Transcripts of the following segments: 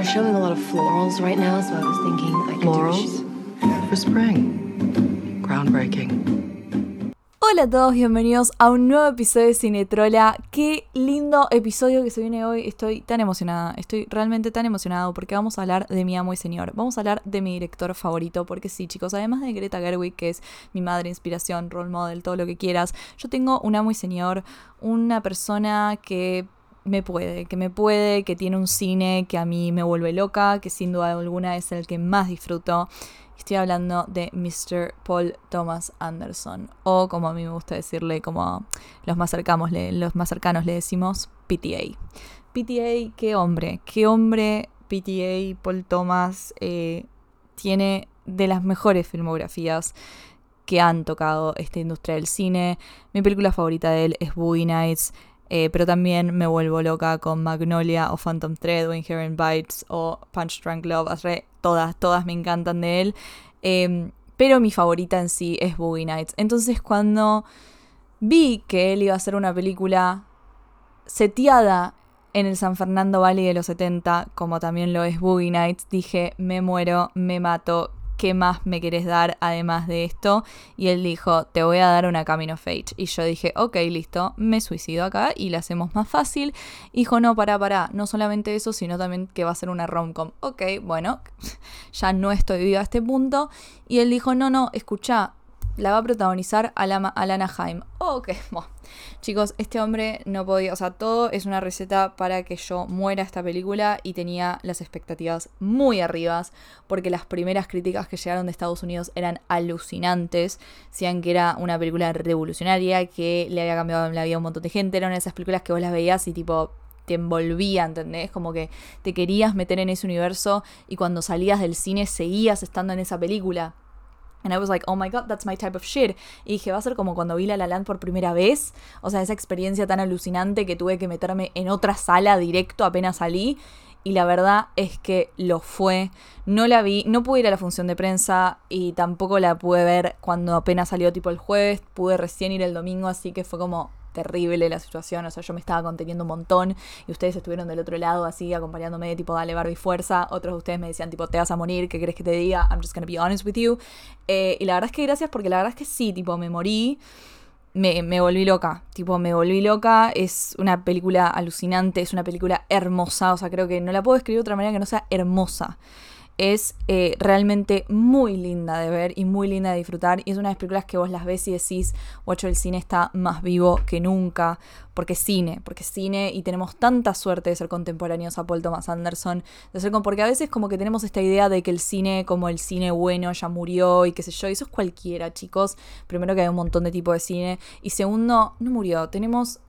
They're showing a lot of florals right now, so I was thinking I could Florals? do For spring. Groundbreaking. Hola a todos, bienvenidos a un nuevo episodio de Cinetrola. Qué lindo episodio que se viene hoy. Estoy tan emocionada, estoy realmente tan emocionado porque vamos a hablar de mi amo y señor. Vamos a hablar de mi director favorito, porque sí, chicos, además de Greta Gerwig, que es mi madre, inspiración, role model, todo lo que quieras, yo tengo un amo y señor, una persona que me puede, que me puede, que tiene un cine que a mí me vuelve loca, que sin duda alguna es el que más disfruto. Estoy hablando de Mr. Paul Thomas Anderson, o como a mí me gusta decirle, como los más cercanos le, los más cercanos le decimos, PTA. PTA, qué hombre, qué hombre PTA, Paul Thomas, eh, tiene de las mejores filmografías que han tocado esta industria del cine. Mi película favorita de él es Boogie Nights. Eh, pero también me vuelvo loca con Magnolia o Phantom Thread o Inherent Bites o Punch Drunk Love. Todas, todas me encantan de él. Eh, pero mi favorita en sí es Boogie Nights. Entonces cuando vi que él iba a hacer una película seteada en el San Fernando Valley de los 70, como también lo es Boogie Nights, dije, me muero, me mato, ¿qué más me querés dar además de esto? Y él dijo, te voy a dar una Camino of Age. Y yo dije, ok, listo, me suicido acá y la hacemos más fácil. Y dijo, no, pará, pará, no solamente eso, sino también que va a ser una rom-com. Ok, bueno, ya no estoy viva a este punto. Y él dijo, no, no, escucha, la va a protagonizar Alana, Alana Haim. ok, bueno. Chicos, este hombre no podía, o sea, todo es una receta para que yo muera esta película y tenía las expectativas muy arribas porque las primeras críticas que llegaron de Estados Unidos eran alucinantes, decían que era una película revolucionaria, que le había cambiado la vida a un montón de gente, eran esas películas que vos las veías y tipo te envolvía, ¿entendés? Como que te querías meter en ese universo y cuando salías del cine seguías estando en esa película. And I was like, oh my god, that's my type of shit. Y dije, va a ser como cuando vi La La Land por primera vez. O sea, esa experiencia tan alucinante que tuve que meterme en otra sala directo apenas salí. Y la verdad es que lo fue. No la vi, no pude ir a la función de prensa y tampoco la pude ver cuando apenas salió tipo el jueves. Pude recién ir el domingo, así que fue como terrible la situación, o sea, yo me estaba conteniendo un montón y ustedes estuvieron del otro lado así acompañándome de tipo dale Barbie fuerza, otros de ustedes me decían tipo te vas a morir, ¿qué crees que te diga? I'm just gonna be honest with you. Eh, y la verdad es que gracias porque la verdad es que sí, tipo me morí. Me, me, volví loca, tipo, me volví loca, es una película alucinante, es una película hermosa, o sea, creo que no la puedo escribir de otra manera que no sea hermosa es eh, realmente muy linda de ver y muy linda de disfrutar. Y es una de las películas que vos las ves y decís, guacho, el cine está más vivo que nunca. Porque cine, porque cine y tenemos tanta suerte de ser contemporáneos a Paul Thomas Anderson. De ser porque a veces como que tenemos esta idea de que el cine, como el cine bueno, ya murió y qué sé yo. Y eso es cualquiera, chicos. Primero que hay un montón de tipos de cine. Y segundo, no murió. Tenemos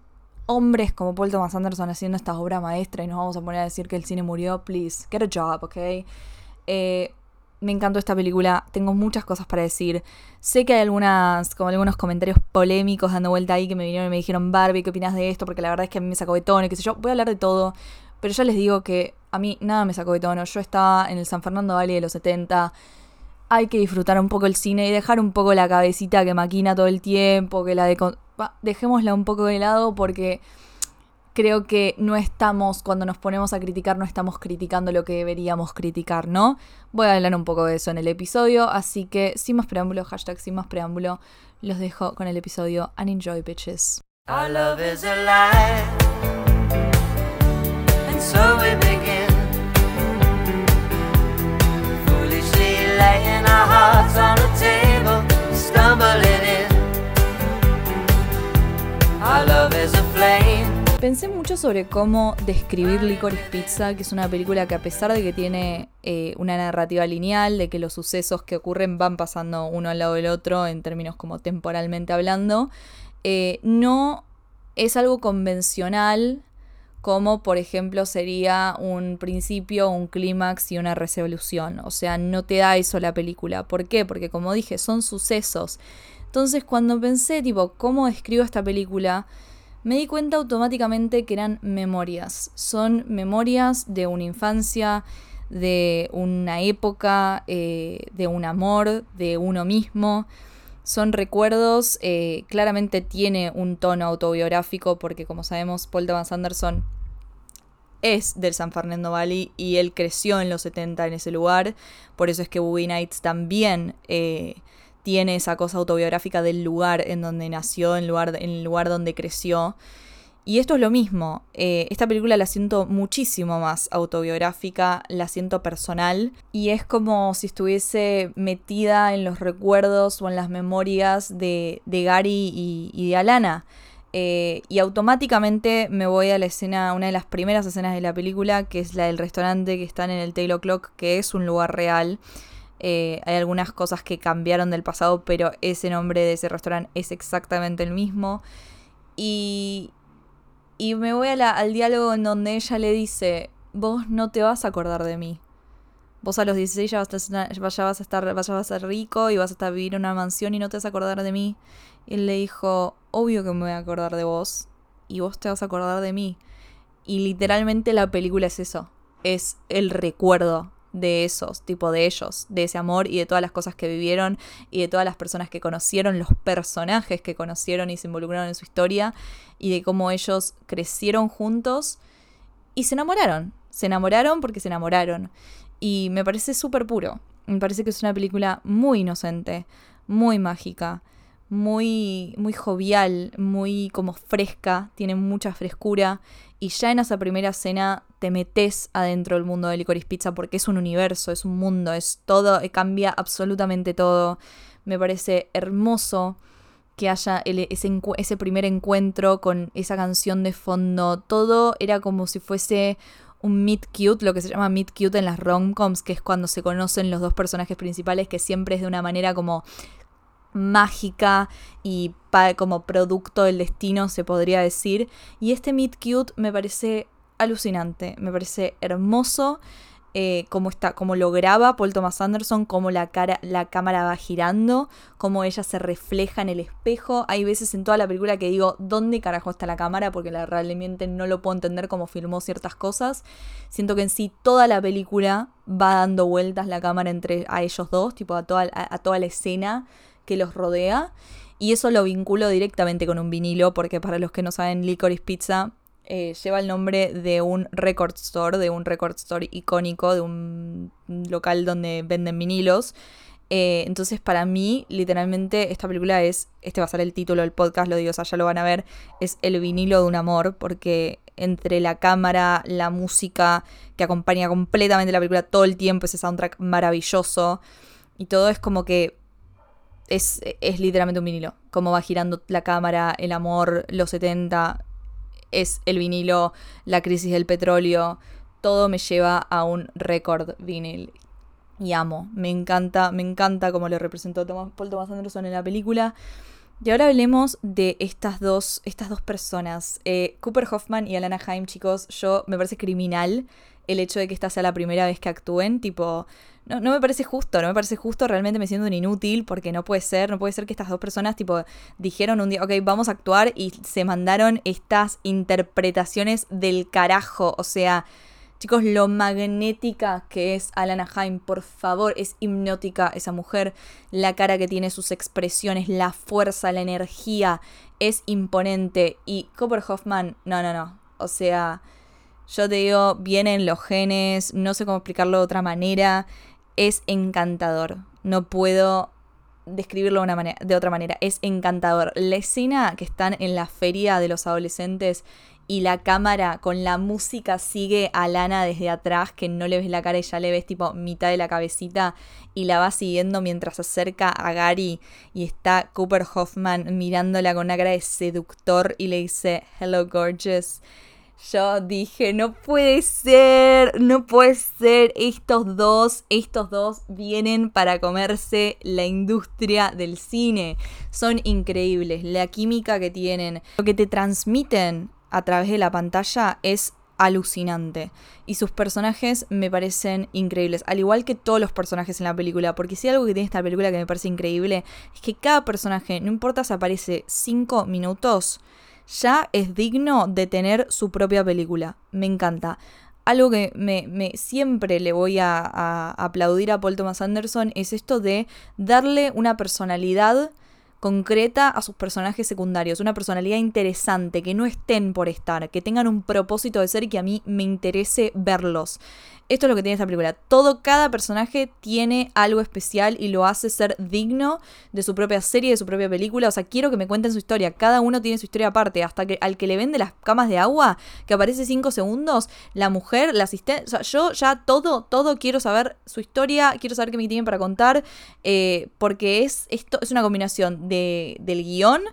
hombres como Paul Thomas Anderson haciendo esta obra maestra y nos vamos a poner a decir que el cine murió. Please, get a job, ¿ok? Eh, me encantó esta película, tengo muchas cosas para decir. Sé que hay algunas, como algunos comentarios polémicos dando vuelta ahí que me vinieron y me dijeron, Barbie, ¿qué opinas de esto? Porque la verdad es que a mí me sacó de tono qué yo. Voy a hablar de todo, pero ya les digo que a mí nada me sacó de tono. Yo estaba en el San Fernando Valley de los 70. Hay que disfrutar un poco el cine y dejar un poco la cabecita que maquina todo el tiempo, que la de... Dejémosla un poco de lado porque creo que no estamos, cuando nos ponemos a criticar, no estamos criticando lo que deberíamos criticar, ¿no? Voy a hablar un poco de eso en el episodio, así que sin más preámbulo, hashtag sin más preámbulo, los dejo con el episodio and enjoy bitches. Our love is alive. And so we begin. Foolishly laying our hearts on the table, Pensé mucho sobre cómo describir Licorice Pizza, que es una película que a pesar de que tiene eh, una narrativa lineal, de que los sucesos que ocurren van pasando uno al lado del otro en términos como temporalmente hablando, eh, no es algo convencional como por ejemplo sería un principio, un clímax y una resolución. O sea, no te da eso la película. ¿Por qué? Porque como dije, son sucesos. Entonces cuando pensé, tipo, ¿cómo describo esta película? Me di cuenta automáticamente que eran memorias. Son memorias de una infancia, de una época, eh, de un amor, de uno mismo. Son recuerdos, eh, claramente tiene un tono autobiográfico porque como sabemos Paul Thomas Anderson es del San Fernando Valley y él creció en los 70 en ese lugar. Por eso es que Boogie Nights también eh, tiene esa cosa autobiográfica del lugar en donde nació, en, lugar, en el lugar donde creció. Y esto es lo mismo. Eh, esta película la siento muchísimo más autobiográfica, la siento personal y es como si estuviese metida en los recuerdos o en las memorias de, Gary y, de Alana. Eh, y automáticamente me voy a la escena, una de las primeras escenas de la película, que es la del restaurante que están en el Taylor Clock, que es un lugar real. Eh, hay algunas cosas que cambiaron del pasado, pero ese nombre de ese restaurante es exactamente el mismo. Y, y me voy al diálogo en donde ella le dice, vos no te vas a acordar de mí. Vos a los 16 ya vas a, estar, vas a estar, ser rico y vas a estar vivir en una mansión y no te vas a acordar de mí. Y él le dijo, obvio que me voy a acordar de vos y vos te vas a acordar de mí. Y literalmente la película es eso, es el recuerdo de esos, tipo de ellos, de ese amor y de todas las cosas que vivieron y de todas las personas que conocieron, los personajes que conocieron y se involucraron en su historia y de cómo ellos crecieron juntos y se enamoraron. Se enamoraron porque se enamoraron. Y me parece súper puro. Me parece que es una película muy inocente, muy mágica, muy, muy jovial, muy como fresca, tiene mucha frescura. Y ya en esa primera escena te metes adentro del mundo de Licorice Pizza porque es un universo, es un mundo, es todo, eh, cambia absolutamente todo. Me parece hermoso que haya ese, ese primer encuentro con esa canción de fondo. Todo era como si fuese un meet cute, lo que se llama meet cute en las romcoms, que es cuando se conocen los dos personajes principales, que siempre es de una manera como mágica y como producto del destino, se podría decir. Y este Meet Cute me parece alucinante, me parece hermoso. Eh, cómo está, cómo lo graba Paul Thomas Anderson, cómo la, cara, la cámara va girando, cómo ella se refleja en el espejo. Hay veces en toda la película que digo, ¿dónde carajo está la cámara? Porque la, realmente no lo puedo entender cómo filmó ciertas cosas. Siento que en sí toda la película va dando vueltas la cámara entre a ellos dos, tipo a toda, a toda la escena que los rodea. Y eso lo vinculo directamente con un vinilo, porque para los que no saben, Licorice Pizza eh, lleva el nombre de un record store, de un record store icónico, de un local donde venden vinilos. Eh, entonces, para mí, literalmente, esta película es, este va a ser el título del podcast, lo digo, o sea, ya lo van a ver, es el vinilo de un amor, porque entre la cámara, la música que acompaña completamente la película todo el tiempo, ese soundtrack maravilloso, y todo es como que es, literalmente un vinilo. Cómo va girando la cámara, el amor, los 70, es el vinilo, la crisis del petróleo. Todo me lleva a un récord vinil. Y amo, me encanta, me encanta cómo lo representó Paul Thomas Anderson en la película. Y ahora hablemos de estas dos, estas dos personas. Eh, Cooper Hoffman y Alana Haim, chicos, yo me parece criminal el hecho de que esta sea la primera vez que actúen. Tipo, no, no, me parece justo, no me parece justo, realmente me siento un inútil porque no puede ser, no puede ser que estas dos personas tipo dijeron un día, ok, vamos a actuar y se mandaron estas interpretaciones del carajo, o sea, chicos, lo magnética que es Alana Haim, por favor, es hipnótica esa mujer, la cara que tiene, sus expresiones, la fuerza, la energía, es imponente. Y Cooper Hoffman, no, no, no, o sea... Yo te digo, vienen los genes, no sé cómo explicarlo de otra manera es encantador. No puedo describirlo de, otra manera. Es encantador. La escena que están en la feria de los adolescentes y la cámara con la música sigue a Lana desde atrás, que no le ves la cara y ya le ves tipo mitad de la cabecita y la va siguiendo mientras se acerca a Gary y está Cooper Hoffman mirándola con una cara de seductor y le dice, hello gorgeous. Yo dije, no puede ser, no puede ser, estos dos, estos dos vienen para comerse la industria del cine. Son increíbles, la química que tienen, lo que te transmiten a través de la pantalla es alucinante. Y sus personajes me parecen increíbles, al igual que todos los personajes en la película, porque si algo que tiene esta película que me parece increíble es que cada personaje, no importa si aparece 5 minutos, ya es digno de tener su propia película. Me encanta. Algo que me, siempre le voy a, aplaudir a Paul Thomas Anderson es esto de darle una personalidad concreta a sus personajes secundarios, una personalidad interesante, que no estén por estar, que tengan un propósito de ser y que a mí me interese verlos. Esto es lo que tiene esta película. Todo, cada personaje tiene algo especial y lo hace ser digno de su propia serie, de su propia película. O sea, quiero que me cuenten su historia. Cada uno tiene su historia aparte. Hasta que al que le vende las camas de agua, que aparece cinco segundos, la mujer, la asistente. O sea, yo ya todo, todo quiero saber su historia, quiero saber qué me tienen para contar. Eh, porque es, esto es una combinación de, del guion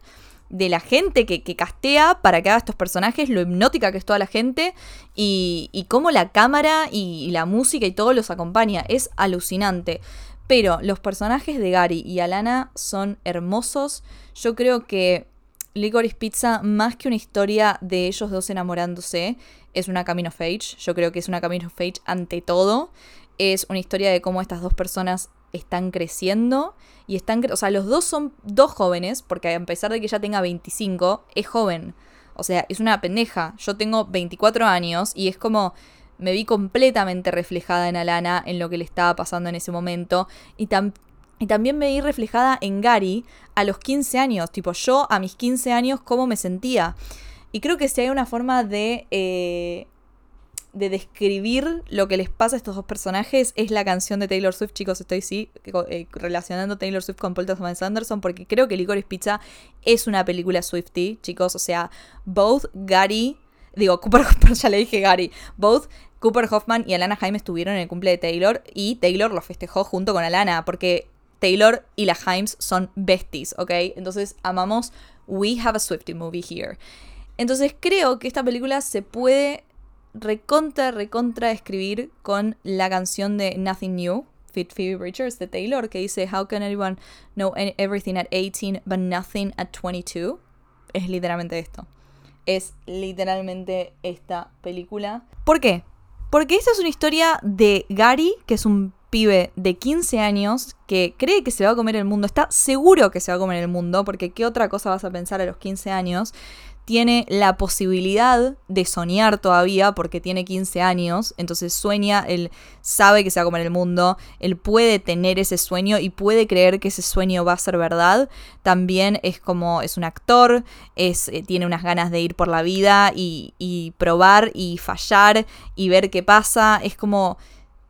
de la gente que, castea para que haga estos personajes, lo hipnótica que es toda la gente y, y cómo la cámara y, la música y todo los acompaña. Es alucinante. Pero los personajes de Gary y Alana son hermosos. Yo creo que Licorice Pizza, más que una historia de ellos dos enamorándose, es una Camino of Age. Yo creo que es una Camino of Age ante todo. Es una historia de cómo estas dos personas están creciendo y están, o sea, los dos son dos jóvenes, porque a pesar de que ella tenga 25, es joven. O sea, es una pendeja. Yo tengo 24 años y es como me vi completamente reflejada en Alana, en lo que le estaba pasando en ese momento. Y, y también me vi reflejada en Gary a los 15 años. Tipo, yo a mis 15 años, cómo me sentía. Y creo que si hay una forma de eh, de describir lo que les pasa a estos dos personajes es la canción de Taylor Swift, chicos, estoy sí eh, relacionando Taylor Swift con Paul Thomas Anderson porque creo que Licorice Pizza es una película Swifty, chicos, o sea, both Gary, digo, Cooper, ya le dije Gary, both Cooper Hoffman y Alana Jaime estuvieron en el cumple de Taylor y Taylor lo festejó junto con Alana porque Taylor y la Himes son besties, ¿ok? Entonces amamos We Have a Swifty Movie Here. Entonces creo que esta película se puede recontra, recontra escribir con la canción de Nothing New, Fit Phoebe Richards de Taylor, que dice How can anyone know everything at 18 but nothing at 22? Es literalmente esto. Es literalmente esta película. ¿Por qué? Porque esta es una historia de Gary, que es un pibe de 15 años que cree que se va a comer el mundo, está seguro que se va a comer el mundo, porque ¿qué otra cosa vas a pensar a los 15 años? Tiene la posibilidad de soñar todavía porque tiene 15 años, entonces sueña, él sabe que se va a comer el mundo, él puede tener ese sueño y puede creer que ese sueño va a ser verdad. También es como, es un actor, es, eh, tiene unas ganas de ir por la vida y, y probar y fallar y ver qué pasa, es como,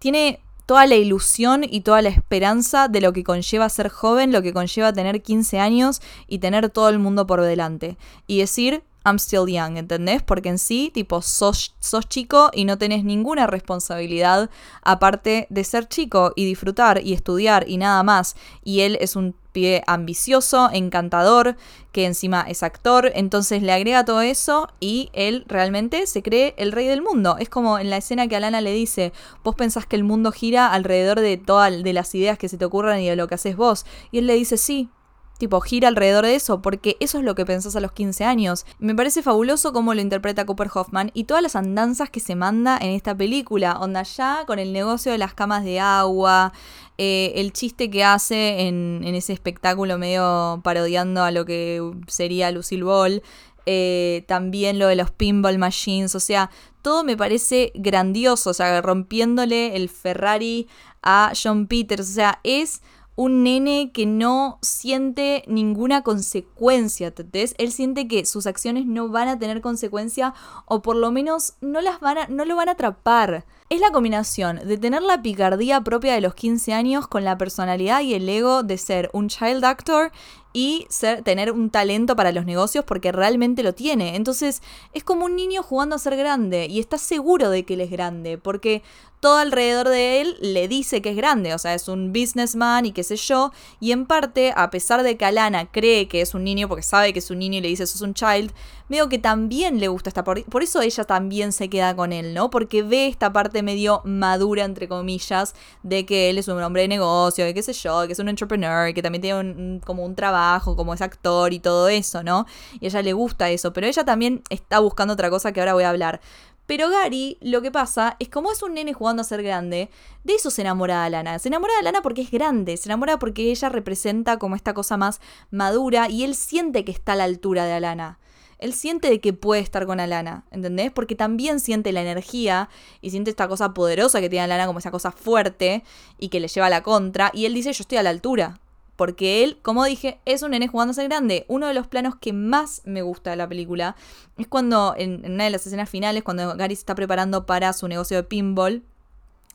tiene toda la ilusión y toda la esperanza de lo que conlleva ser joven, lo que conlleva tener 15 años y tener todo el mundo por delante. Y decir, I'm still young, ¿entendés? Porque en sí, tipo, sos, sos chico y no tenés ninguna responsabilidad aparte de ser chico y disfrutar y estudiar y nada más. Y él es un pibe ambicioso, encantador, que encima es actor, entonces le agrega todo eso y él realmente se cree el rey del mundo. Es como en la escena que Alana le dice, vos pensás que el mundo gira alrededor de todas de las ideas que se te ocurran y de lo que haces vos. Y él le dice, sí, tipo, gira alrededor de eso, porque eso es lo que pensás a los 15 años. Me parece fabuloso cómo lo interpreta Cooper Hoffman y todas las andanzas que se manda en esta película. Onda ya con el negocio de las camas de agua, eh, el chiste que hace en, ese espectáculo medio parodiando a lo que sería Lucille Ball. Eh, también lo de los pinball machines, o sea, todo me parece grandioso, o sea, rompiéndole el Ferrari a John Peters, o sea, es un nene que no siente ninguna consecuencia, ¿entendés? Él siente que sus acciones no van a tener consecuencia o por lo menos no las van a, no lo van a atrapar. Es la combinación de tener la picardía propia de los 15 años con la personalidad y el ego de ser un child actor y tener un talento para los negocios porque realmente lo tiene. Entonces es como un niño jugando a ser grande y está seguro de que él es grande porque todo alrededor de él le dice que es grande, o sea, es un businessman y qué sé yo, y en parte, a pesar de que Alana cree que es un niño porque sabe que es un niño y le dice sos un child, veo que también le gusta esta parte, por eso ella también se queda con él, ¿no? Porque ve esta parte medio madura, entre comillas, de que él es un hombre de negocio, de qué sé yo, que es un entrepreneur, que también tiene como un trabajo como es actor y todo eso, ¿no? Y a ella le gusta eso, pero ella también está buscando otra cosa que ahora voy a hablar. Pero Gary, lo que pasa es como es un nene jugando a ser grande, de eso se enamora de Lana. Se enamora de Lana porque es grande, se enamora porque ella representa como esta cosa más madura y él siente que está a la altura de Alana. Él siente de que puede estar con Alana, ¿entendés? Porque también siente la energía y siente esta cosa poderosa que tiene Alana como esa cosa fuerte y que le lleva a la contra. Y él dice, yo estoy a la altura porque él, como dije, es un nene jugando a ser grande. Uno de los planos que más me gusta de la película es cuando, en, una de las escenas finales, cuando Gary se está preparando para su negocio de pinball,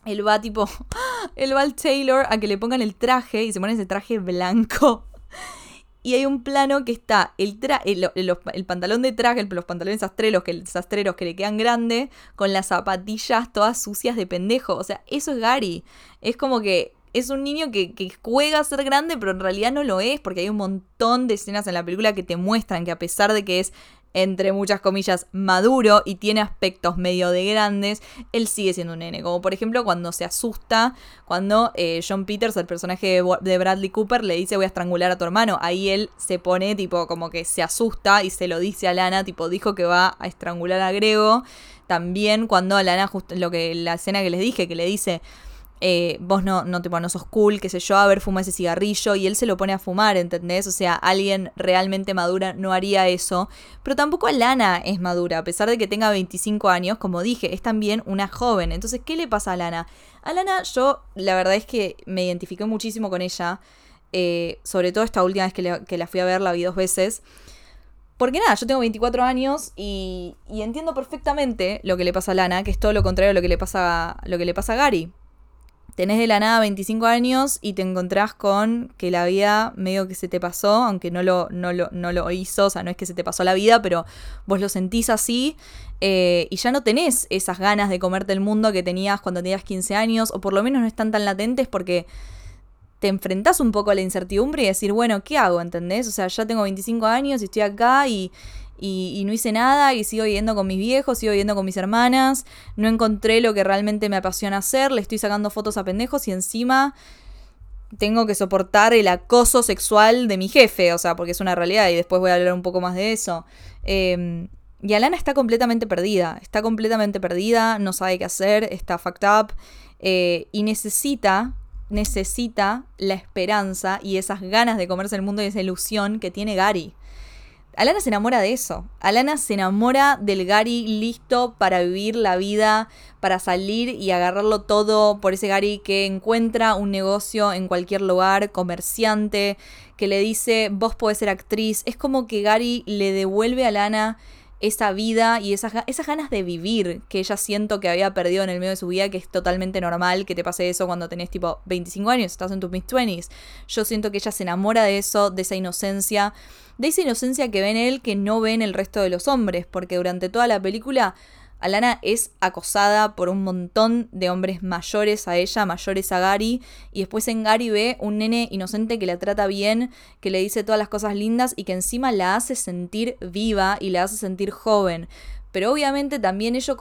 él va tipo, él va al Taylor a que le pongan el traje y se pone ese traje blanco. Y hay un plano que está el, tra el, el- pantalón de traje, los pantalones sastreros que, sastreros que le quedan grandes, con las zapatillas todas sucias de pendejo. O sea, eso es Gary. Es como que es un niño que, que juega a ser grande, pero en realidad no lo es, porque hay un montón de escenas en la película que te muestran que a pesar de que es entre muchas comillas, maduro y tiene aspectos medio de grandes, él sigue siendo un nene. Como por ejemplo cuando se asusta, cuando eh, John Peters, el personaje de Bradley Cooper, le dice voy a estrangular a tu hermano. Ahí él se pone tipo como que se asusta y se lo dice a Lana, tipo dijo que va a estrangular a Grego. También cuando a Lana, justo lo que la escena que les dije, que le dice, eh, vos no, no, tipo, no sos cool, qué sé yo, a ver, fuma ese cigarrillo y él se lo pone a fumar, ¿entendés? O sea, alguien realmente madura no haría eso, pero tampoco Lana es madura, a pesar de que tenga 25 años, como dije, es también una joven. Entonces, ¿qué le pasa a Lana? A Lana yo, la verdad es que me identifiqué muchísimo con ella, eh, sobre todo esta última vez que, le- que la fui a ver, la vi dos veces. Porque nada, yo tengo 24 años y, y entiendo perfectamente lo que le pasa a Lana, que es todo lo contrario a lo que le pasa, lo que le pasa a Gary tenés de la nada 25 años y te encontrás con que la vida medio que se te pasó, aunque no lo, no lo, no lo hizo, o sea, no es que se te pasó la vida, pero vos lo sentís así eh, y ya no tenés esas ganas de comerte el mundo que tenías cuando tenías 15 años, o por lo menos no están tan latentes porque te enfrentás un poco a la incertidumbre y decir, bueno, ¿qué hago? ¿Entendés? O sea, ya tengo 25 años y estoy acá y, y, no hice nada y sigo viviendo con mis viejos, sigo viviendo con mis hermanas, no encontré lo que realmente me apasiona hacer, le estoy sacando fotos a pendejos y encima tengo que soportar el acoso sexual de mi jefe, o sea, porque es una realidad y después voy a hablar un poco más de eso. Eh, y Alana está completamente perdida, está completamente perdida, no sabe qué hacer, está fucked up eh, y necesita, necesita la esperanza y esas ganas de comerse el mundo y esa ilusión que tiene Gary. Alana se enamora de eso. Alana se enamora del Gary listo para vivir la vida, para salir y agarrarlo todo por ese Gary que encuentra un negocio en cualquier lugar, comerciante, que le dice, vos podés ser actriz. Es como que Gary le devuelve a Alana esa vida y esas, esas ganas de vivir que ella siento que había perdido en el medio de su vida, que es totalmente normal que te pase eso cuando tenés tipo 25 años, estás en tus mid-20s. Yo siento que ella se enamora de eso, de esa inocencia, de esa inocencia que ve en él que no ve en el resto de los hombres, porque durante toda la película Alana es acosada por un montón de hombres mayores a ella, mayores a Gary, y después en Gary ve un nene inocente que la trata bien, que le dice todas las cosas lindas y que encima la hace sentir viva y la hace sentir joven. Pero obviamente también eso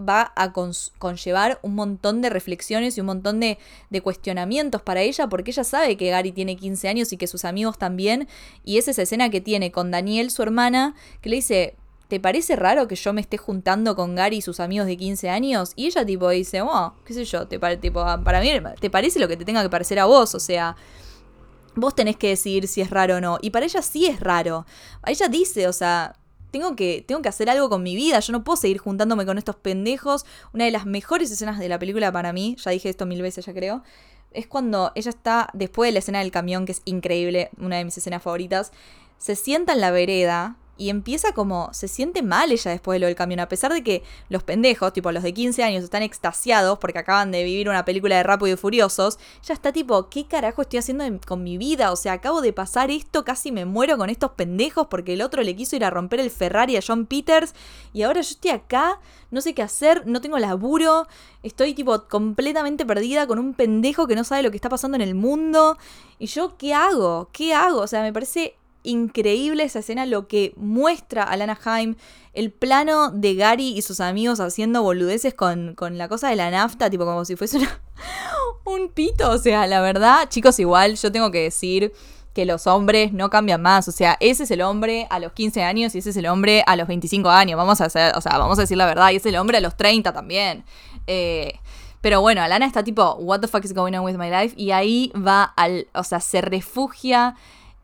va a conllevar un montón de reflexiones y un montón de, de cuestionamientos para ella, porque ella sabe que Gary tiene 15 años y que sus amigos también, y es esa escena que tiene con Daniel, su hermana, que le dice, ¿te parece raro que yo me esté juntando con Gary y sus amigos de 15 años? Y ella tipo dice, oh, qué sé yo, te tipo, "Ah, para mí te parece lo que te tenga que parecer a vos, o sea, vos tenés que decidir si es raro o no. Y para ella sí es raro. Ella dice, o sea, tengo que, tengo que hacer algo con mi vida, yo no puedo seguir juntándome con estos pendejos. Una de las mejores escenas de la película para mí, ya dije esto mil veces, ya creo, es cuando ella está, después de la escena del camión, que es increíble, una de mis escenas favoritas, se sienta en la vereda y empieza como, se siente mal ella después de lo del camión, a pesar de que los pendejos, tipo los de 15 años, están extasiados porque acaban de vivir una película de Rápido y Furiosos, ella está tipo, ¿qué carajo estoy haciendo en- con mi vida? O sea, acabo de pasar esto, casi me muero con estos pendejos porque el otro le quiso ir a romper el Ferrari a John Peters y ahora yo estoy acá, no sé qué hacer, no tengo laburo, estoy tipo completamente perdida con un pendejo que no sabe lo que está pasando en el mundo. ¿Y yo qué hago? ¿Qué hago? O sea, me parece increíble esa escena, lo que muestra a Lana Haim, el plano de Gary y sus amigos haciendo boludeces con, con la cosa de la nafta, tipo como si fuese un pito. O sea, la verdad, chicos, igual yo tengo que decir que los hombres no cambian más. O sea, ese es el hombre a los 15 años y ese es el hombre a los 25 años. Vamos a hacer, o sea, vamos a decir la verdad. Y es el hombre a los 30 también. Eh, pero bueno, Alana está tipo, what the fuck is going on with my life? Y ahí va al, o sea, se refugia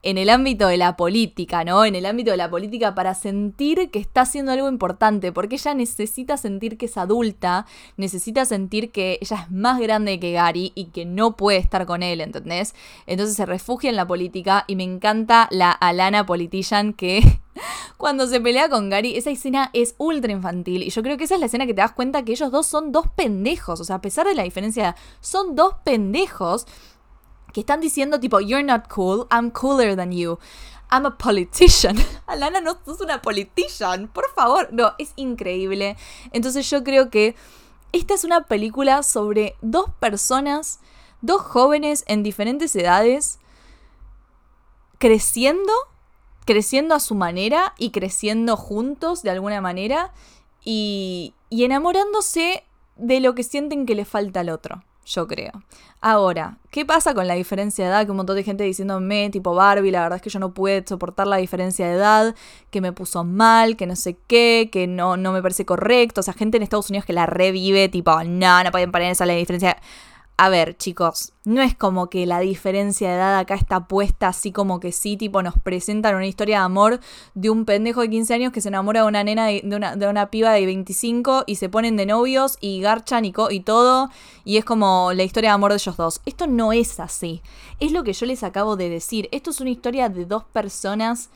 en el ámbito de la política, ¿no? En el ámbito de la política para sentir que está haciendo algo importante, porque ella necesita sentir que es adulta, necesita sentir que ella es más grande que Gary y que no puede estar con él, ¿entendés? Entonces se refugia en la política y me encanta la Alana Politician que cuando se pelea con Gary, esa escena es ultra infantil y yo creo que esa es la escena que te das cuenta que ellos dos son dos pendejos, o sea, a pesar de la diferencia, son dos pendejos que están diciendo tipo, you're not cool, I'm cooler than you. I'm a politician. Alana, no sos una politician, por favor. No, es increíble. Entonces yo creo que esta es una película sobre dos personas, dos jóvenes en diferentes edades, creciendo, creciendo a su manera y creciendo juntos de alguna manera y, y enamorándose de lo que sienten que le falta al otro yo creo. Ahora, ¿qué pasa con la diferencia de edad? Que un montón de gente diciéndome, tipo Barbie, la verdad es que yo no pude soportar la diferencia de edad, que me puso mal, que no sé qué, que no, no me parece correcto. O sea, gente en Estados Unidos que la revive, tipo, no, no pueden poner esa la diferencia. A ver, chicos, no es como que la diferencia de edad acá está puesta así como que sí, tipo nos presentan una historia de amor de un pendejo de 15 años que se enamora de una nena, de, una, de una, piba de 25 y se ponen de novios y garchan y, y todo, y es como la historia de amor de ellos dos. Esto no es así, es lo que yo les acabo de decir, esto es una historia de dos personas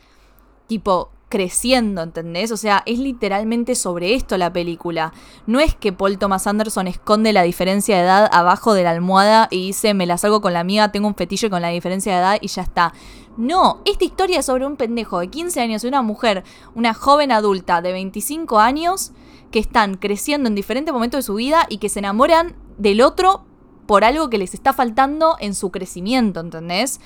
tipo creciendo, ¿entendés? O sea, es literalmente sobre esto la película. No es que Paul Thomas Anderson esconde la diferencia de edad abajo de la almohada y dice, me la salgo con la amiga, tengo un fetiche con la diferencia de edad y ya está. No, esta historia es sobre un pendejo de 15 años y una mujer, una joven adulta de 25 años, que están creciendo en diferentes momentos de su vida y que se enamoran del otro por algo que les está faltando en su crecimiento, ¿entendés?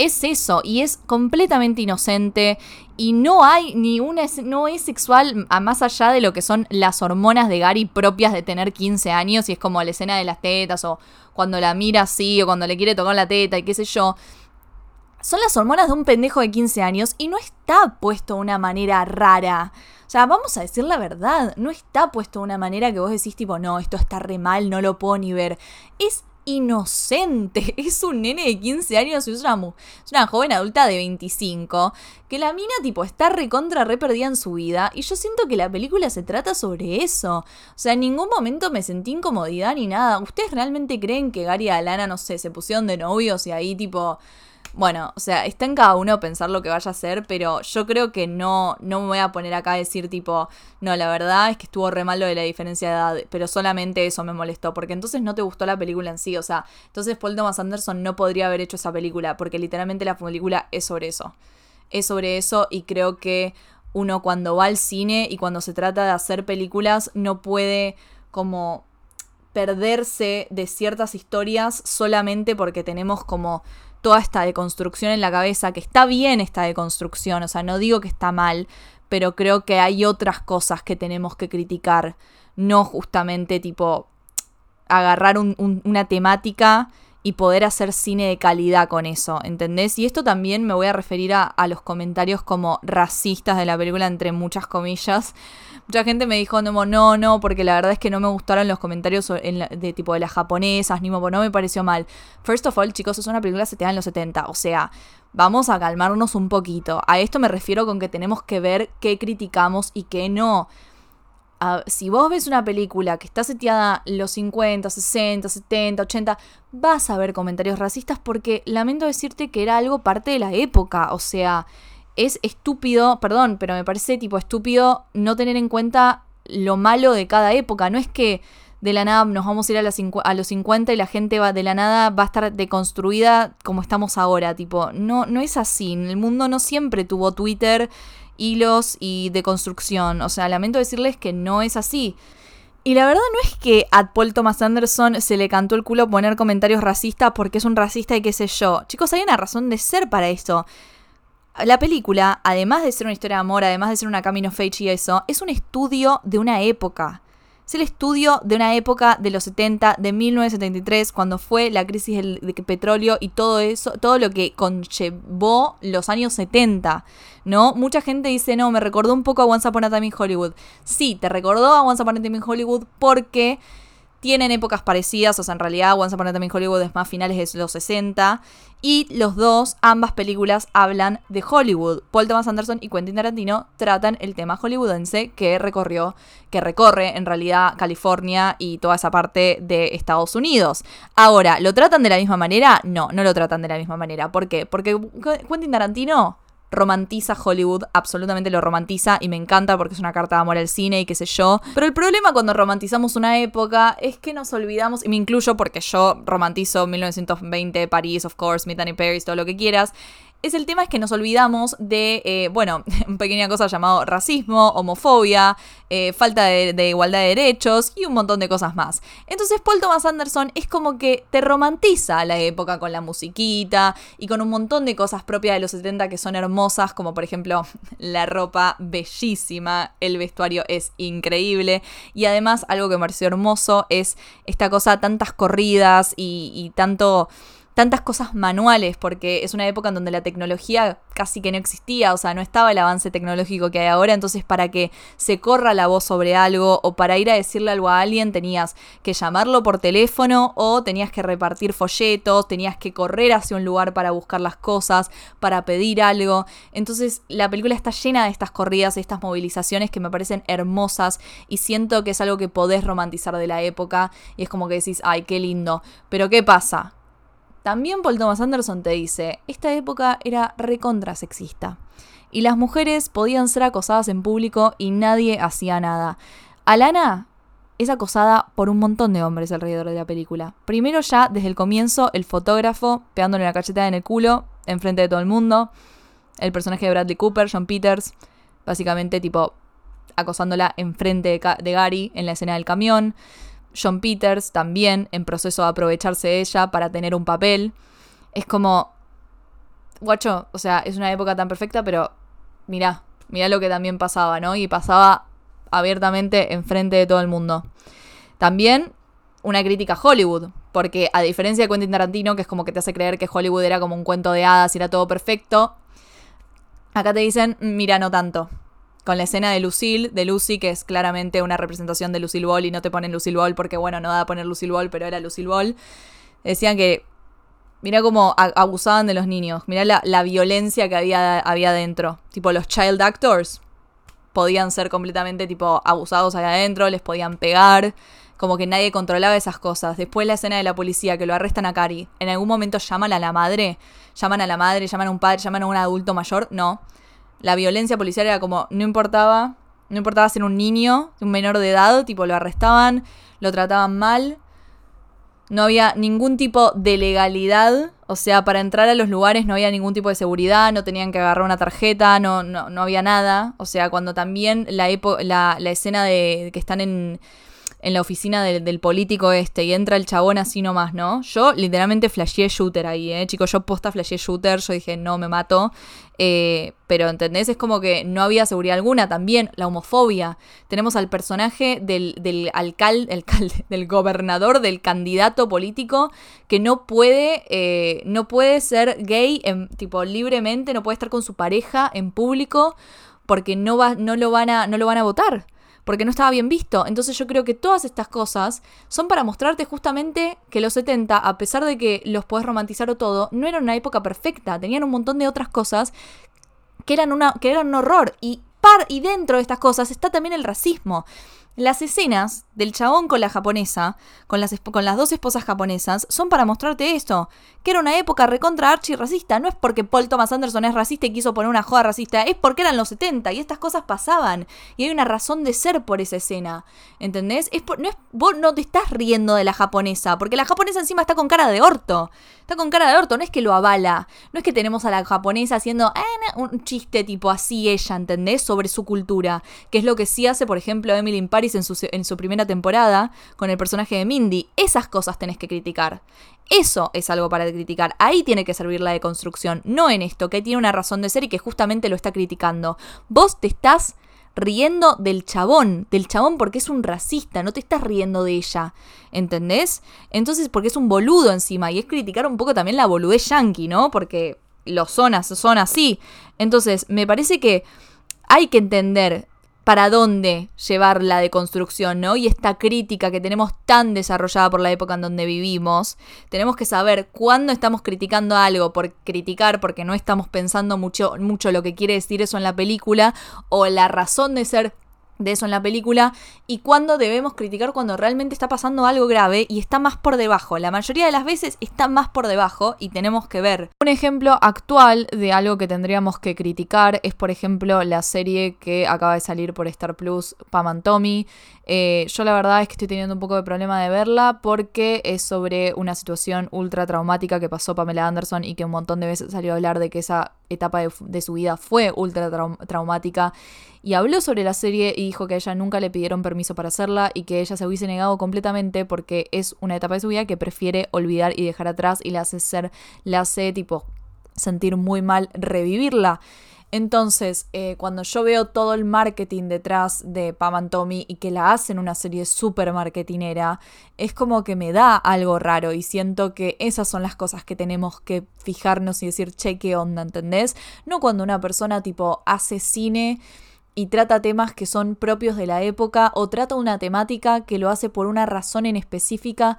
Es eso y es completamente inocente y no hay ni una no es sexual a más allá de lo que son las hormonas de Gary propias de tener 15 años y es como la escena de las tetas o cuando la mira así o cuando le quiere tocar la teta y qué sé yo. Son las hormonas de un pendejo de 15 años y no está puesto de una manera rara. O sea, vamos a decir la verdad, no está puesto de una manera que vos decís tipo, no, esto está re mal, no lo puedo ni ver. Es inocente. Es un nene de 15 años y es una, es una joven adulta de 25. Que la mina, tipo, está recontra, re perdida en su vida. Y yo siento que la película se trata sobre eso. O sea, en ningún momento me sentí incomodidad ni nada. ¿Ustedes realmente creen que Gary y Alana, no sé, se pusieron de novios y ahí, tipo bueno, o sea, está en cada uno pensar lo que vaya a hacer, pero yo creo que no, no me voy a poner acá a decir tipo, no, la verdad es que estuvo re mal de la diferencia de edad, pero solamente eso me molestó, porque entonces no te gustó la película en sí, o sea, entonces Paul Thomas Anderson no podría haber hecho esa película, porque literalmente la película es sobre eso. Es sobre eso y creo que uno cuando va al cine y cuando se trata de hacer películas no puede como perderse de ciertas historias solamente porque tenemos como toda esta deconstrucción en la cabeza, que está bien esta deconstrucción, o sea, no digo que está mal, pero creo que hay otras cosas que tenemos que criticar, no justamente tipo agarrar una temática y poder hacer cine de calidad con eso, ¿entendés? Y esto también me voy a referir a, los comentarios como racistas de la película, entre muchas comillas, Mucha gente me dijo, no, no, no, porque la verdad es que no me gustaron los comentarios de tipo de las japonesas, ni no me pareció mal. First of all, chicos, es una película se te en los 70, o sea, vamos a calmarnos un poquito. A esto me refiero con que tenemos que ver qué criticamos y qué no. Si vos ves una película que está seteada los 50, 60, 70, 80, vas a ver comentarios racistas porque lamento decirte que era algo parte de la época, o sea, es estúpido, perdón, pero me parece tipo estúpido no tener en cuenta lo malo de cada época. No es que de la nada nos vamos a ir a, a, los 50 y la gente va de la nada va a estar deconstruida como estamos ahora. Tipo, no, no es así. El mundo no siempre tuvo Twitter, hilos y deconstrucción. O sea, lamento decirles que no es así. Y la verdad no es que a Paul Thomas Anderson se le cantó el culo poner comentarios racistas porque es un racista y qué sé yo. Chicos, hay una razón de ser para esto la película, además de ser una historia de amor, además de ser una camino of y eso, es un estudio de una época. Es el estudio de una época de los 70, de 1973, cuando fue la crisis del, petróleo y todo eso, todo lo que conllevó los años 70, ¿no? Mucha gente dice, no, me recordó un poco a Once Upon a Time in Hollywood. Sí, te recordó a Once Upon a Time in Hollywood porque tienen épocas parecidas, o sea, en realidad Once a Time in Hollywood es más finales de los 60, y los dos, ambas películas hablan de Hollywood. Paul Thomas Anderson y Quentin Tarantino tratan el tema hollywoodense que recorrió, que recorre en realidad California y toda esa parte de Estados Unidos. Ahora, ¿lo tratan de la misma manera? No, no lo tratan de la misma manera. ¿Por qué? Porque Quentin Tarantino romantiza Hollywood, absolutamente lo romantiza y me encanta porque es una carta de amor al cine y qué sé yo. Pero el problema cuando romantizamos una época es que nos olvidamos, y me incluyo porque yo romantizo 1920, París, of course, Meet and Paris, todo lo que quieras, es el tema es que nos olvidamos de, eh, bueno, pequeña cosa llamado racismo, homofobia, eh, falta de, igualdad de derechos y un montón de cosas más. Entonces Paul Thomas Anderson es como que te romantiza la época con la musiquita y con un montón de cosas propias de los 70 que son hermosas, como por ejemplo la ropa bellísima, el vestuario es increíble y además algo que me pareció hermoso es esta cosa, tantas corridas y tanto tantas cosas manuales, porque es una época en donde la tecnología casi que no existía, o sea, no estaba el avance tecnológico que hay ahora, entonces para que se corra la voz sobre algo o para ir a decirle algo a alguien tenías que llamarlo por teléfono o tenías que repartir folletos, tenías que correr hacia un lugar para buscar las cosas, para pedir algo. Entonces la película está llena de estas corridas, de estas movilizaciones que me parecen hermosas y siento que es algo que podés romantizar de la época y es como que decís, ay, qué lindo. Pero ¿qué pasa? También Paul Thomas Anderson te dice, esta época era recontra sexista. Y las mujeres podían ser acosadas en público y nadie hacía nada. Alana es acosada por un montón de hombres alrededor de la película. Primero ya, desde el comienzo, el fotógrafo pegándole una cachetada en el culo, enfrente de todo el mundo. El personaje de Bradley Cooper, John Peters, básicamente tipo acosándola enfrente de, de Gary en la escena del camión. John Peters también en proceso de aprovecharse de ella para tener un papel. Es como, guacho, o sea, es una época tan perfecta, pero mirá, mirá lo que también pasaba, ¿no? Y pasaba abiertamente enfrente de todo el mundo. También una crítica a Hollywood, porque a diferencia de Quentin Tarantino, que es como que te hace creer que Hollywood era como un cuento de hadas y era todo perfecto, acá te dicen, mira, no tanto con la escena de Lucille, de Lucy, que es claramente una representación de Lucille Ball y no te ponen Lucille Ball porque, bueno, no da a poner Lucille Ball, pero era Lucille Ball. Decían que, mira cómo abusaban de los niños, mira la, violencia que había, había adentro. Tipo, los child actors podían ser completamente, tipo, abusados ahí adentro, les podían pegar. Como que nadie controlaba esas cosas. Después la escena de la policía, que lo arrestan a Cari. En algún momento llaman a la madre. Llaman a la madre, llaman a un padre, llaman a un adulto mayor. No la violencia policial era como, no importaba, no importaba ser un niño, un menor de edad, tipo lo arrestaban, lo trataban mal, no había ningún tipo de legalidad, o sea, para entrar a los lugares no había ningún tipo de seguridad, no tenían que agarrar una tarjeta, no, no, no había nada, o sea, cuando también la, la, la escena de que están en en la oficina del, político este y entra el chabón así nomás, ¿no? Yo literalmente flasheé shooter ahí, ¿eh? Chicos, yo posta flasheé shooter, yo dije, no, me mato. Eh, pero, ¿entendés? Es como que no había seguridad alguna. También la homofobia. Tenemos al personaje del, del alcalde, alcalde, del gobernador, del candidato político, que no puede, eh, no puede ser gay, en, tipo, libremente, no puede estar con su pareja en público porque no, va, no, lo, van a, no lo van a votar porque no estaba bien visto. Entonces yo creo que todas estas cosas son para mostrarte justamente que los 70, a pesar de que los podés romantizar o todo, no eran una época perfecta, tenían un montón de otras cosas que eran, una, que eran un horror. Y, par, y dentro de estas cosas está también el racismo. Las escenas del chabón con la japonesa, con las, con las dos esposas japonesas, son para mostrarte esto, que era una época recontra archi racista. No es porque Paul Thomas Anderson es racista y quiso poner una joda racista, es porque eran los 70 y estas cosas pasaban. Y hay una razón de ser por esa escena. ¿Entendés? Es no es, vos no te estás riendo de la japonesa, porque la japonesa encima está con cara de orto. Está con cara de orto, no es que lo avala. No es que tenemos a la japonesa haciendo ah, un chiste tipo así ella, ¿entendés? Sobre su cultura. Que es lo que sí hace, por ejemplo, Emily en su, en su primera temporada con el personaje de Mindy. Esas cosas tenés que criticar. Eso es algo para criticar. Ahí tiene que servir la deconstrucción, no en esto, que tiene una razón de ser y que justamente lo está criticando. Vos te estás riendo del chabón, del chabón porque es un racista, no te estás riendo de ella, ¿entendés? Entonces, porque es un boludo encima, y es criticar un poco también la boludez yankee, ¿no? Porque los son, son así. Entonces, me parece que hay que entender para dónde llevar la deconstrucción, ¿no? Y esta crítica que tenemos tan desarrollada por la época en donde vivimos, tenemos que saber cuándo estamos criticando algo por criticar, porque no estamos pensando mucho, mucho lo que quiere decir eso en la película, o la razón de ser de eso en la película y cuándo debemos criticar cuando realmente está pasando algo grave y está más por debajo. La mayoría de las veces está más por debajo y tenemos que ver. Un ejemplo actual de algo que tendríamos que criticar es, por ejemplo, la serie que acaba de salir por Star Plus, Pam and Tommy. Eh, yo la verdad es que estoy teniendo un poco de problema de verla porque es sobre una situación ultra traumática que pasó Pamela Anderson y que un montón de veces salió a hablar de que esa etapa de, su vida fue ultra traumática y habló sobre la serie y dijo que a ella nunca le pidieron permiso para hacerla y que ella se hubiese negado completamente porque es una etapa de su vida que prefiere olvidar y dejar atrás y la hace ser, la hace tipo sentir muy mal revivirla. Entonces, eh, cuando yo veo todo el marketing detrás de Pam Tommy y que la hacen una serie súper marketinera, es como que me da algo raro y siento que esas son las cosas que tenemos que fijarnos y decir, che, qué onda, ¿entendés? No cuando una persona tipo hace cine y trata temas que son propios de la época o trata una temática que lo hace por una razón en específica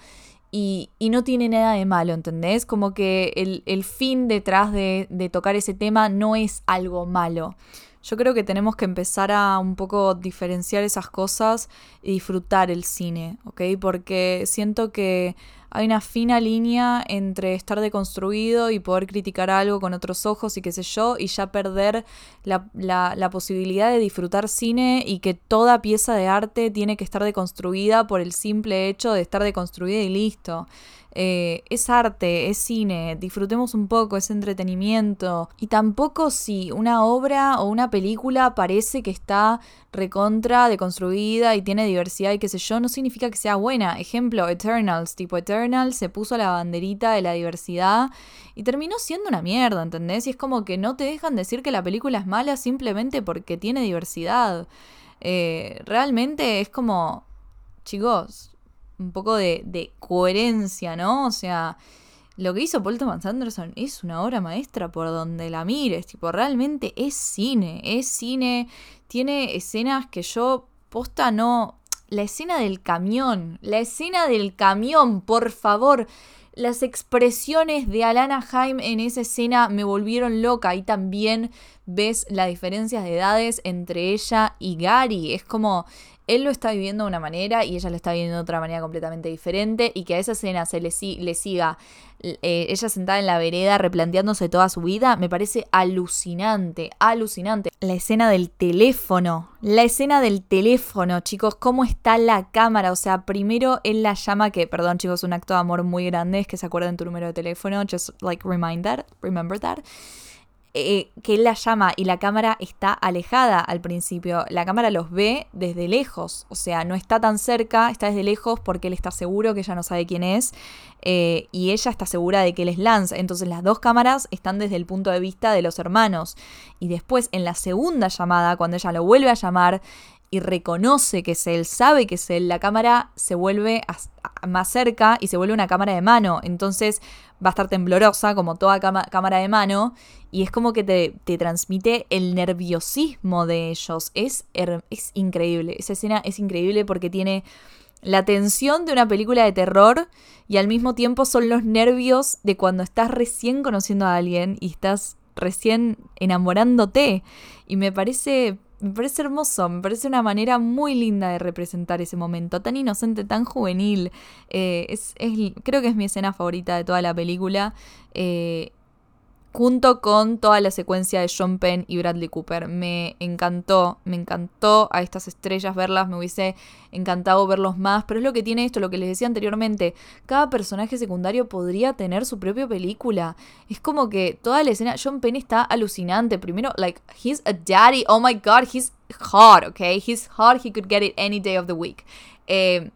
y, no tiene nada de malo, ¿entendés? Como que el, fin detrás de, de, tocar ese tema no es algo malo. Yo creo que tenemos que empezar a un poco diferenciar esas cosas y disfrutar el cine, ¿ok? Porque siento que hay una fina línea entre estar deconstruido y poder criticar algo con otros ojos y qué sé yo, y ya perder la, la, posibilidad de disfrutar cine y que toda pieza de arte tiene que estar deconstruida por el simple hecho de estar deconstruida y listo. Eh, es arte, es cine, disfrutemos un poco, es entretenimiento. Y tampoco si una obra o una película parece que está recontra deconstruida y tiene diversidad y qué sé yo, no significa que sea buena. Ejemplo, Eternals, tipo Eternals se puso la banderita de la diversidad y terminó siendo una mierda, ¿entendés? Y es como que no te dejan decir que la película es mala simplemente porque tiene diversidad. Eh, realmente es como, chicos, un poco de, coherencia, ¿no? O sea, lo que hizo Paul Thomas Anderson es una obra maestra por donde la mires, tipo, realmente es cine, es cine, tiene escenas que yo posta no... La escena del camión, la escena del camión, por favor. Las expresiones de Alana Haim en esa escena me volvieron loca y también ves las diferencias de edades entre ella y Gary. Es como, él lo está viviendo de una manera y ella lo está viviendo de otra manera completamente diferente y que a esa escena se le, le siga eh, ella sentada en la vereda replanteándose toda su vida, me parece alucinante, alucinante. La escena del teléfono, la escena del teléfono, chicos, cómo está la cámara, o sea, primero él la llama que, perdón chicos, un acto de amor muy grande es que se acuerden tu número de teléfono, just like remind that, remember that. Eh, que él la llama y la cámara está alejada al principio. La cámara los ve desde lejos, o sea, no está tan cerca, está desde lejos porque él está seguro que ella no sabe quién es eh, y ella está segura de que él es Lance. Entonces las dos cámaras están desde el punto de vista de los hermanos. Y después en la segunda llamada, cuando ella lo vuelve a llamar, y reconoce que es él, sabe que es él, la cámara se vuelve más cerca y se vuelve una cámara de mano. Entonces va a estar temblorosa como toda cámara de mano y es como que te, te, transmite el nerviosismo de ellos. Es, es increíble, esa escena es increíble porque tiene la tensión de una película de terror y al mismo tiempo son los nervios de cuando estás recién conociendo a alguien y estás recién enamorándote. Y me parece me parece hermoso, me parece una manera muy linda de representar ese momento, tan inocente, tan juvenil. Eh, es, creo que es mi escena favorita de toda la película. Eh, junto con toda la secuencia de Sean Penn y Bradley Cooper. Me encantó, me encantó a estas estrellas verlas, me hubiese encantado verlos más, pero es lo que tiene esto, lo que les decía anteriormente, cada personaje secundario podría tener su propia película. Es como que toda la escena, Sean Penn está alucinante, primero, like, he's a daddy, oh my god, he's hot, okay, he's hot, he could get it any day of the week. Eh,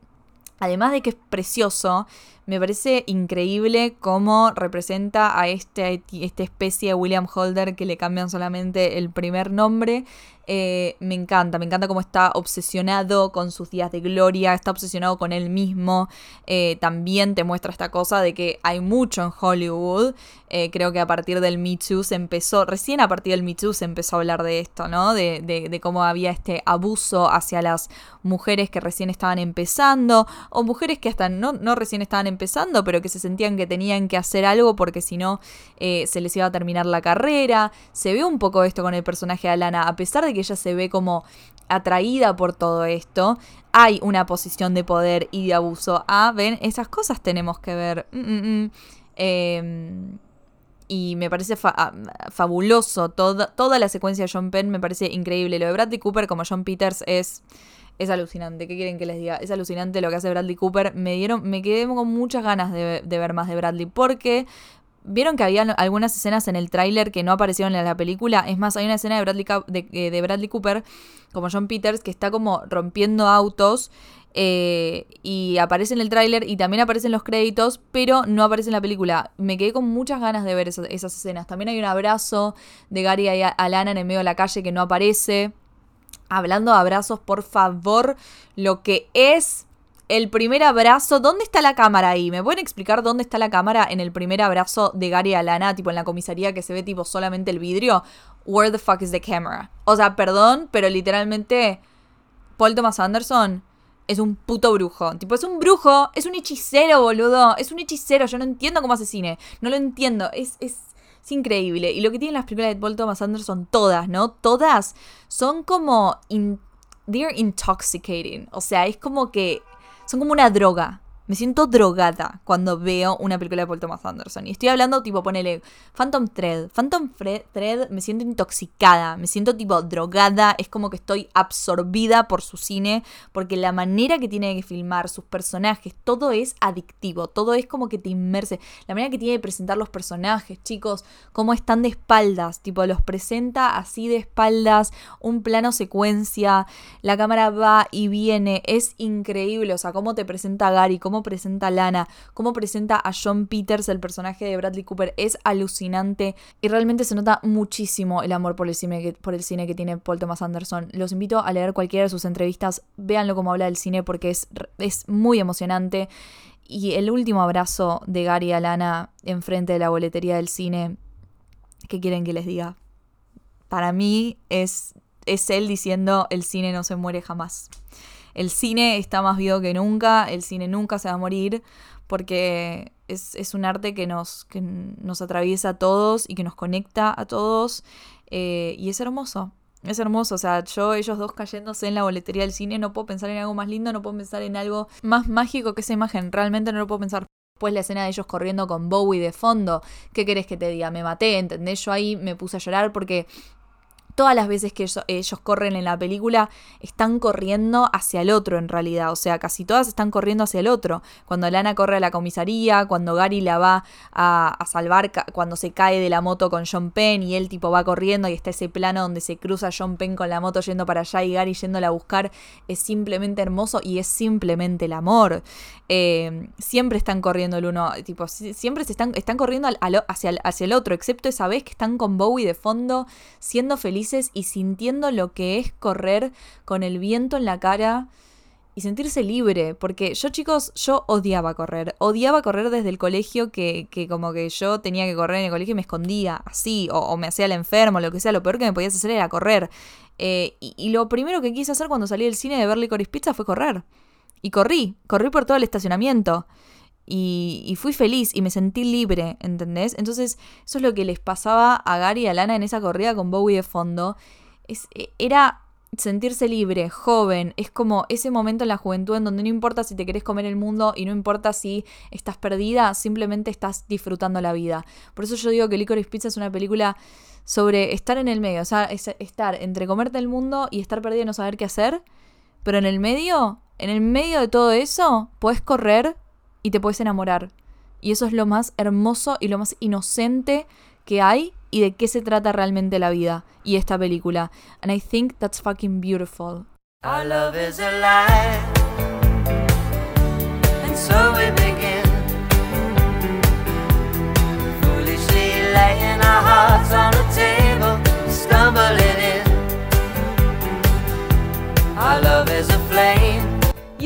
además de que es precioso, Me parece increíble cómo representa a este, esta especie de William Holder que le cambian solamente el primer nombre. Eh, me encanta, me encanta cómo está obsesionado con sus días de gloria, está obsesionado con él mismo. Eh, también te muestra esta cosa de que hay mucho en Hollywood. Eh, creo que a partir del Me Too se empezó, recién a partir del Me Too se empezó a hablar de esto, ¿no? De, de cómo había este abuso hacia las mujeres que recién estaban empezando, o mujeres que hasta no, no recién estaban empezando, pero que se sentían que tenían que hacer algo porque si no se les iba a terminar la carrera. Se ve un poco esto con el personaje de Alana, a pesar de que ella se ve como atraída por todo esto, hay una posición de poder y de abuso. Ah, ven, esas cosas tenemos que ver. Mm, mm, mm. Em, y me parece ah, fabuloso. Toda, toda la secuencia de John Penn me parece increíble. Lo de Bradley Cooper como John Peters es, es alucinante. ¿Qué quieren que les diga? Es alucinante lo que hace Bradley Cooper. Me dieron, me quedé con muchas ganas de, de ver más de Bradley. Porque Vieron que había algunas escenas en el tráiler que no aparecieron en la película. Es más, hay una escena de Bradley, eh, de, Bradley Cooper, como John Peters, que está como rompiendo autos. Eh, y aparece en el tráiler y también aparecen los créditos, pero no aparece en la película. Me quedé con muchas ganas de ver esas, esas escenas. También hay un abrazo de Gary y Alana en medio de la calle que no aparece. Hablando de abrazos, por favor, lo que es el primer abrazo, ¿dónde está la cámara ahí? ¿Me pueden explicar dónde está la cámara en el primer abrazo de Gary Alana, tipo en la comisaría que se ve tipo solamente el vidrio? Where the fuck is the camera? O sea, perdón, pero literalmente Paul Thomas Anderson es un puto brujo. Tipo, es un brujo, es un hechicero, boludo. Es un hechicero, yo no entiendo cómo hace cine. No lo entiendo, es, es, es increíble. Y lo que tienen las películas de Paul Thomas Anderson, todas, ¿no? Todas son como... they're intoxicating. O sea, es como que son como una droga. Me siento drogada cuando veo una película de Paul Thomas Anderson. Y estoy hablando, tipo, ponele Phantom Thread. Phantom Thread me siento intoxicada, me siento tipo drogada. Es como que estoy absorbida por su cine, porque la manera que tiene de filmar, sus personajes, todo es adictivo. Todo es como que te inmerse. La manera que tiene de presentar los personajes, chicos, cómo están de espaldas. Tipo, los presenta así de espaldas, un plano secuencia. La cámara va y viene. Es increíble. O sea, cómo te presenta Gary, cómo presenta a Lana, cómo presenta a John Peters, el personaje de Bradley Cooper, es alucinante y realmente se nota muchísimo el amor por el cine que, por el cine que tiene Paul Thomas Anderson. Los invito a leer cualquiera de sus entrevistas, véanlo como habla del cine porque es, es muy emocionante. Y el último abrazo de Gary a Lana enfrente de la boletería del cine, ¿qué quieren que les diga? Para mí es, es él diciendo el cine no se muere jamás el cine está más vivo que nunca, el cine nunca se va a morir, porque es, un arte que nos, que nos atraviesa a todos y que nos conecta a todos, eh, y es hermoso. Es hermoso, o sea, yo, ellos dos cayéndose en la boletería del cine, no puedo pensar en algo más lindo, no puedo pensar en algo más mágico que esa imagen, realmente no lo puedo pensar. Después la escena de ellos corriendo con Bowie de fondo, ¿qué querés que te diga? Me maté, ¿entendés? Yo ahí me puse a llorar porque todas las veces que ellos, corren en la película están corriendo hacia el otro en realidad, o sea, casi todas están corriendo hacia el otro. Cuando Lana corre a la comisaría, cuando Gary la va a, salvar, cuando se cae de la moto con John Penn y él tipo va corriendo y está ese plano donde se cruza John Penn con la moto yendo para allá y Gary yéndola a buscar, es simplemente hermoso y es simplemente el amor. Eh, siempre están corriendo el uno, tipo, siempre se están, están corriendo hacia, hacia el otro, excepto esa vez que están con Bowie de fondo, siendo felices y sintiendo lo que es correr con el viento en la cara y sentirse libre, porque yo chicos, yo odiaba correr, odiaba correr desde el colegio, que, que como que yo tenía que correr en el colegio y me escondía así, o, me hacía el enfermo, lo que sea, lo peor que me podías hacer era correr. Eh, y, lo primero que quise hacer cuando salí del cine de ver Licorice Pizza fue correr. Y corrí, corrí por todo el estacionamiento. Y, fui feliz y me sentí libre, ¿entendés? Entonces, eso es lo que les pasaba a Gary y a Lana en esa corrida con Bowie de fondo. Es, e, era sentirse libre, joven, es como ese momento en la juventud en donde no importa si te querés comer el mundo y no importa si estás perdida, simplemente estás disfrutando la vida. Por eso yo digo que Licorice Pizza es una película sobre estar en el medio, o sea, estar entre comerte el mundo y estar perdida y no saber qué hacer, pero en el medio, en el medio de todo eso, puedes correr y te puedes enamorar. Y eso es lo más hermoso y lo más inocente que hay y de qué se trata realmente la vida y esta película. And I think that's fucking beautiful. Our love is alive. And so we begin. Foolishly laying our hearts on the table, stumbling in. Our love is alive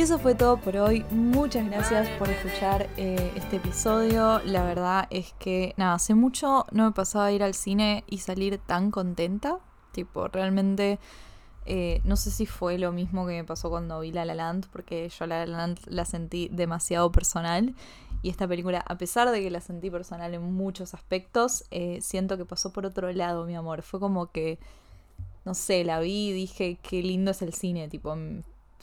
eso fue todo por hoy. Muchas gracias por escuchar eh, este episodio. La verdad es que, nada, hace mucho no me pasaba ir al cine y salir tan contenta. Tipo, realmente eh, no sé si fue lo mismo que me pasó cuando vi La La Land, porque yo La La Land la sentí demasiado personal. Y esta película, a pesar de que la sentí personal en muchos aspectos, eh, siento que pasó por otro lado, mi amor. Fue como que, no sé, la vi y dije, qué lindo es el cine, tipo,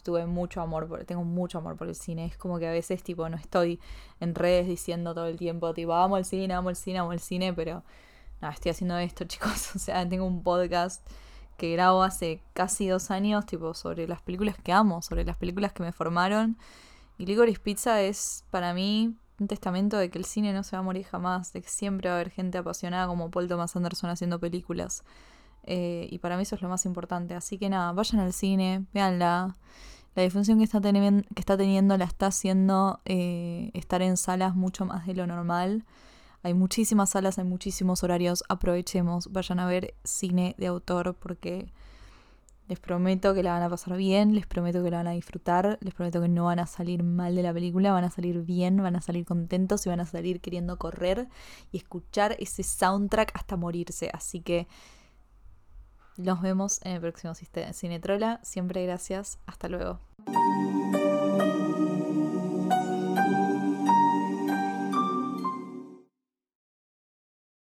tuve mucho amor, por, tengo mucho amor por el cine. Es como que a veces, tipo, no estoy en redes diciendo todo el tiempo, tipo, amo el cine, amo el cine, amo el cine, pero, no, estoy haciendo esto, chicos. O sea, tengo un podcast que grabo hace casi dos años, tipo, sobre las películas que amo, sobre las películas que me formaron. Y Licorice Pizza es, para mí, un testamento de que el cine no se va a morir jamás, de que siempre va a haber gente apasionada como Paul Thomas Anderson haciendo películas. Eh, y para mí eso es lo más importante. Así que nada, vayan al cine, véanla. La difusión que está, que está teniendo la está haciendo eh, estar en salas mucho más de lo normal. Hay muchísimas salas, hay muchísimos horarios. Aprovechemos, vayan a ver cine de autor porque les prometo que la van a pasar bien, les prometo que la van a disfrutar, les prometo que no van a salir mal de la película, van a salir bien, van a salir contentos y van a salir queriendo correr y escuchar ese soundtrack hasta morirse. Así que nos vemos en el próximo Cine Trola. Siempre gracias. Hasta luego.